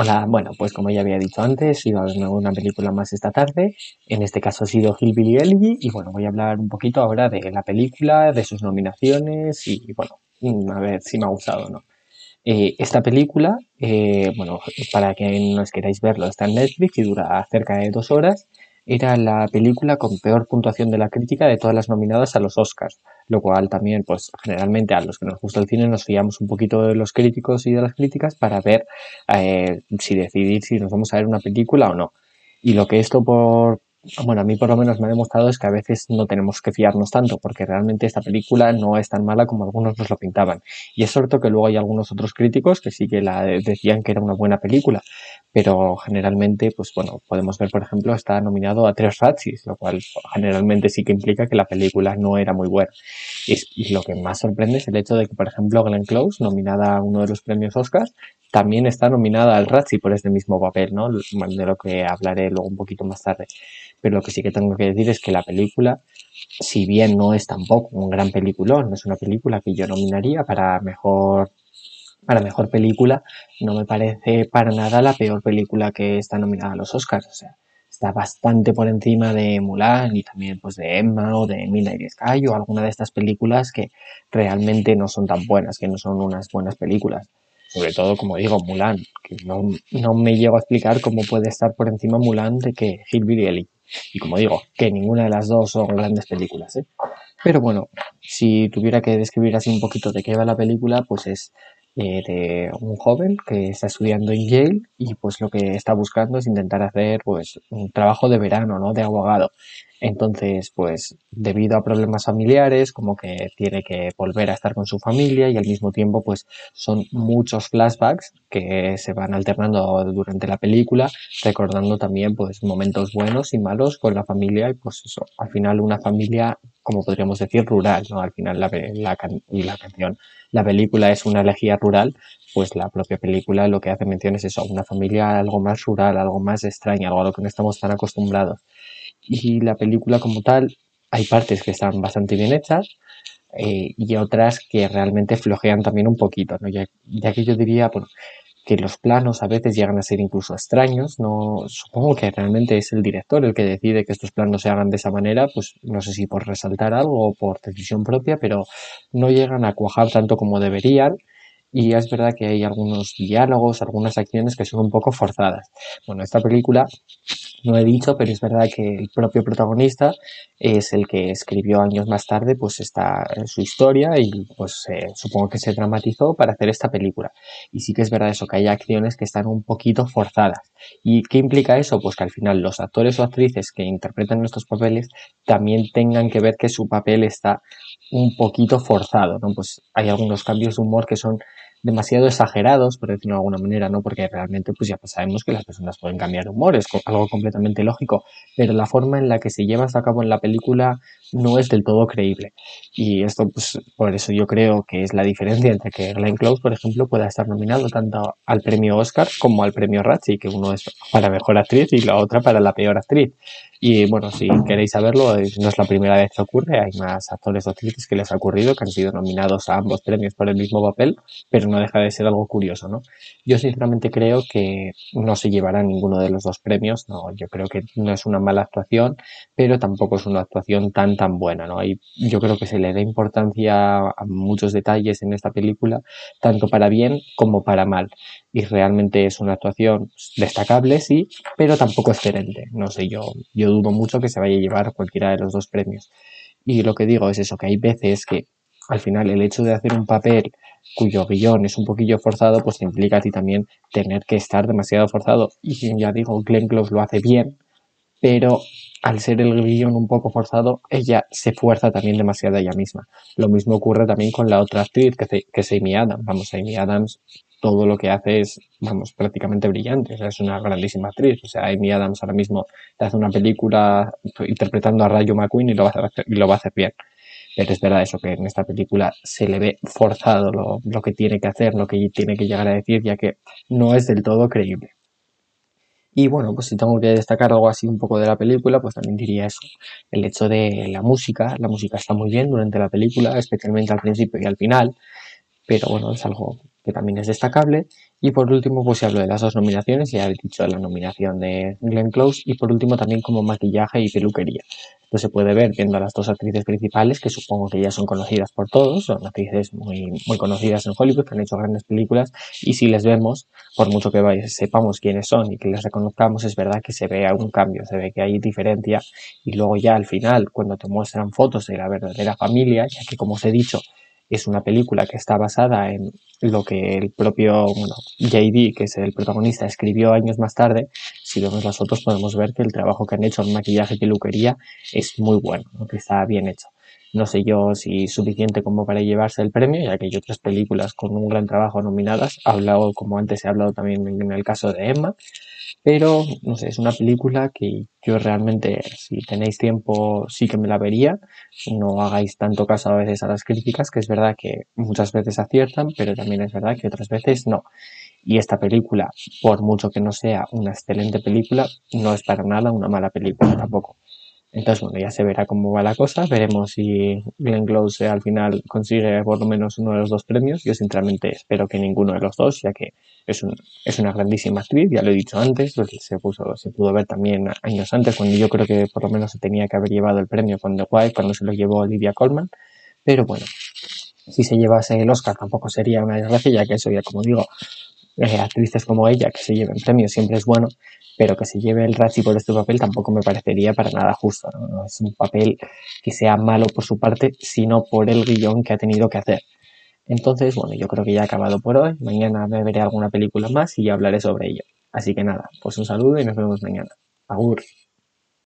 Hola, bueno, pues como ya había dicho antes, iba a ver una película más esta tarde. En este caso ha sido Hillbilly Elegy y bueno, voy a hablar un poquito ahora de la película, de sus nominaciones y bueno, a ver si me ha gustado o no. Eh, esta película, eh, bueno, para que no os queráis verlo, está en Netflix y dura cerca de dos horas era la película con peor puntuación de la crítica de todas las nominadas a los Oscars, lo cual también, pues generalmente a los que nos gusta el cine nos fiamos un poquito de los críticos y de las críticas para ver eh, si decidir si nos vamos a ver una película o no. Y lo que esto por, bueno, a mí por lo menos me ha demostrado es que a veces no tenemos que fiarnos tanto, porque realmente esta película no es tan mala como algunos nos lo pintaban. Y es cierto que luego hay algunos otros críticos que sí que la decían que era una buena película, pero generalmente, pues bueno, podemos ver, por ejemplo, está nominado a tres Razzies, lo cual generalmente sí que implica que la película no era muy buena. Y, lo que más sorprende es el hecho de que, por ejemplo, Glenn Close, nominada a uno de los premios Oscars, también está nominada al Razzie por este mismo papel, ¿no? De lo que hablaré luego un poquito más tarde. Pero lo que sí que tengo que decir es que la película, si bien no es tampoco un gran peliculón, es una película que yo nominaría para mejor para mejor película, no me parece para nada la peor película que está nominada a los Oscars. O sea, está bastante por encima de Mulan y también pues de Emma o de Midnight Sky o alguna de estas películas que realmente no son tan buenas, que no son unas buenas películas sobre todo, como digo, Mulan, que no, no, me llego a explicar cómo puede estar por encima Mulan de que Hillbilly Ellie. Y como digo, que ninguna de las dos son grandes películas, ¿eh? Pero bueno, si tuviera que describir así un poquito de qué va la película, pues es eh, de un joven que está estudiando en Yale y pues lo que está buscando es intentar hacer pues un trabajo de verano, ¿no? De abogado. Entonces, pues debido a problemas familiares, como que tiene que volver a estar con su familia y al mismo tiempo, pues son muchos flashbacks que se van alternando durante la película, recordando también pues momentos buenos y malos con la familia y pues eso, al final una familia, como podríamos decir, rural, ¿no? Al final la, la, y la canción, la película es una elegía rural, pues la propia película lo que hace mención es eso, una familia algo más rural, algo más extraña, algo a lo que no estamos tan acostumbrados y la película como tal hay partes que están bastante bien hechas eh, y otras que realmente flojean también un poquito, ¿no? ya, ya, que yo diría que los planos a veces llegan a ser incluso extraños, no supongo que realmente es el director el que decide que estos planos se hagan de esa manera, pues no sé si por resaltar algo o por decisión propia, pero no llegan a cuajar tanto como deberían y es verdad que hay algunos diálogos, algunas acciones que son un poco forzadas. Bueno, esta película no he dicho, pero es verdad que el propio protagonista es el que escribió años más tarde pues esta su historia y pues eh, supongo que se dramatizó para hacer esta película. Y sí que es verdad eso, que hay acciones que están un poquito forzadas. ¿Y qué implica eso? Pues que al final los actores o actrices que interpretan estos papeles también tengan que ver que su papel está un poquito forzado, ¿no? Pues hay algunos cambios de humor que son demasiado exagerados, por decirlo de alguna manera, ¿no? Porque realmente pues ya sabemos que las personas pueden cambiar de humor, es algo completamente lógico, pero la forma en la que se lleva a cabo en la película no es del todo creíble. Y esto, pues, por eso yo creo que es la diferencia entre que Glenn Close, por ejemplo, pueda estar nominado tanto al premio Oscar como al premio Razzie, que uno es para mejor actriz y la otra para la peor actriz. Y bueno, si queréis saberlo, no es la primera vez que ocurre, hay más actores o actrices que les ha ocurrido, que han sido nominados a ambos premios por el mismo papel, pero no deja de ser algo curioso, ¿no? Yo sinceramente creo que no se llevará ninguno de los dos premios, no, yo creo que no es una mala actuación, pero tampoco es una actuación tan tan buena, ¿no? Hay, yo creo que se le da importancia a muchos detalles en esta película, tanto para bien como para mal y realmente es una actuación destacable, sí, pero tampoco excelente. No sé, yo, yo dudo mucho que se vaya a llevar cualquiera de los dos premios. Y lo que digo es eso, que hay veces que al final el hecho de hacer un papel cuyo guion es un poquillo forzado, pues implica a ti también tener que estar demasiado forzado. Y ya digo, Glenn Close lo hace bien, pero al ser el guion un poco forzado, ella se fuerza también demasiado ella misma. Lo mismo ocurre también con la otra actriz, que, que es Amy Adams. Vamos, Amy Adams todo lo que hace es, vamos, prácticamente brillante. Es una grandísima actriz. O sea, Amy Adams ahora mismo te hace una película interpretando a Rayo McQueen y lo va a hacer, y lo va a hacer bien. Pero es verdad eso, que en esta película se le ve forzado lo, lo que tiene que hacer, lo que tiene que llegar a decir, ya que no es del todo creíble. Y bueno, pues si tengo que destacar algo así un poco de la película, pues también diría eso. El hecho de la música. La música está muy bien durante la película, especialmente al principio y al final. Pero bueno, es algo que también es destacable. Y por último, pues se hablo de las dos nominaciones, ya he dicho la nominación de Glenn Close, y por último también como maquillaje y peluquería. Esto se puede ver viendo a las dos actrices principales, que supongo que ya son conocidas por todos, son actrices muy, muy conocidas en Hollywood, que han hecho grandes películas, y si les vemos, por mucho que sepamos quiénes son y que les reconozcamos, es verdad que se ve algún cambio, se ve que hay diferencia, y luego ya al final, cuando te muestran fotos de la verdadera familia, ya que como os he dicho, es una película que está basada en lo que el propio bueno, JD, que es el protagonista, escribió años más tarde. Si vemos las fotos podemos ver que el trabajo que han hecho en maquillaje y peluquería es muy bueno, que está bien hecho. No sé yo si suficiente como para llevarse el premio, ya que hay otras películas con un gran trabajo nominadas. Hablado, como antes he hablado también en el caso de Emma, pero no sé, es una película que yo realmente, si tenéis tiempo, sí que me la vería. No hagáis tanto caso a veces a las críticas, que es verdad que muchas veces aciertan, pero también es verdad que otras veces no. Y esta película, por mucho que no sea una excelente película, no es para nada una mala película tampoco. Entonces, bueno, ya se verá cómo va la cosa. Veremos si Glenn Close al final consigue por lo menos uno de los dos premios. Yo sinceramente espero que ninguno de los dos, ya que es, un, es una grandísima actriz, ya lo he dicho antes, se, puso, se pudo ver también años antes, cuando yo creo que por lo menos se tenía que haber llevado el premio con The White, cuando se lo llevó Olivia Colman. Pero bueno, si se llevase el Oscar tampoco sería una desgracia, ya que eso ya como digo, eh, actrices como ella que se lleven premios siempre es bueno, pero que se lleve el Razzie por este papel tampoco me parecería para nada justo. es un papel que sea malo por su parte, sino por el guion que ha tenido que hacer. Entonces, bueno, yo creo que ya he acabado por hoy. Mañana me veré alguna película más y hablaré sobre ello. Así que nada, pues un saludo y nos vemos mañana. Agur.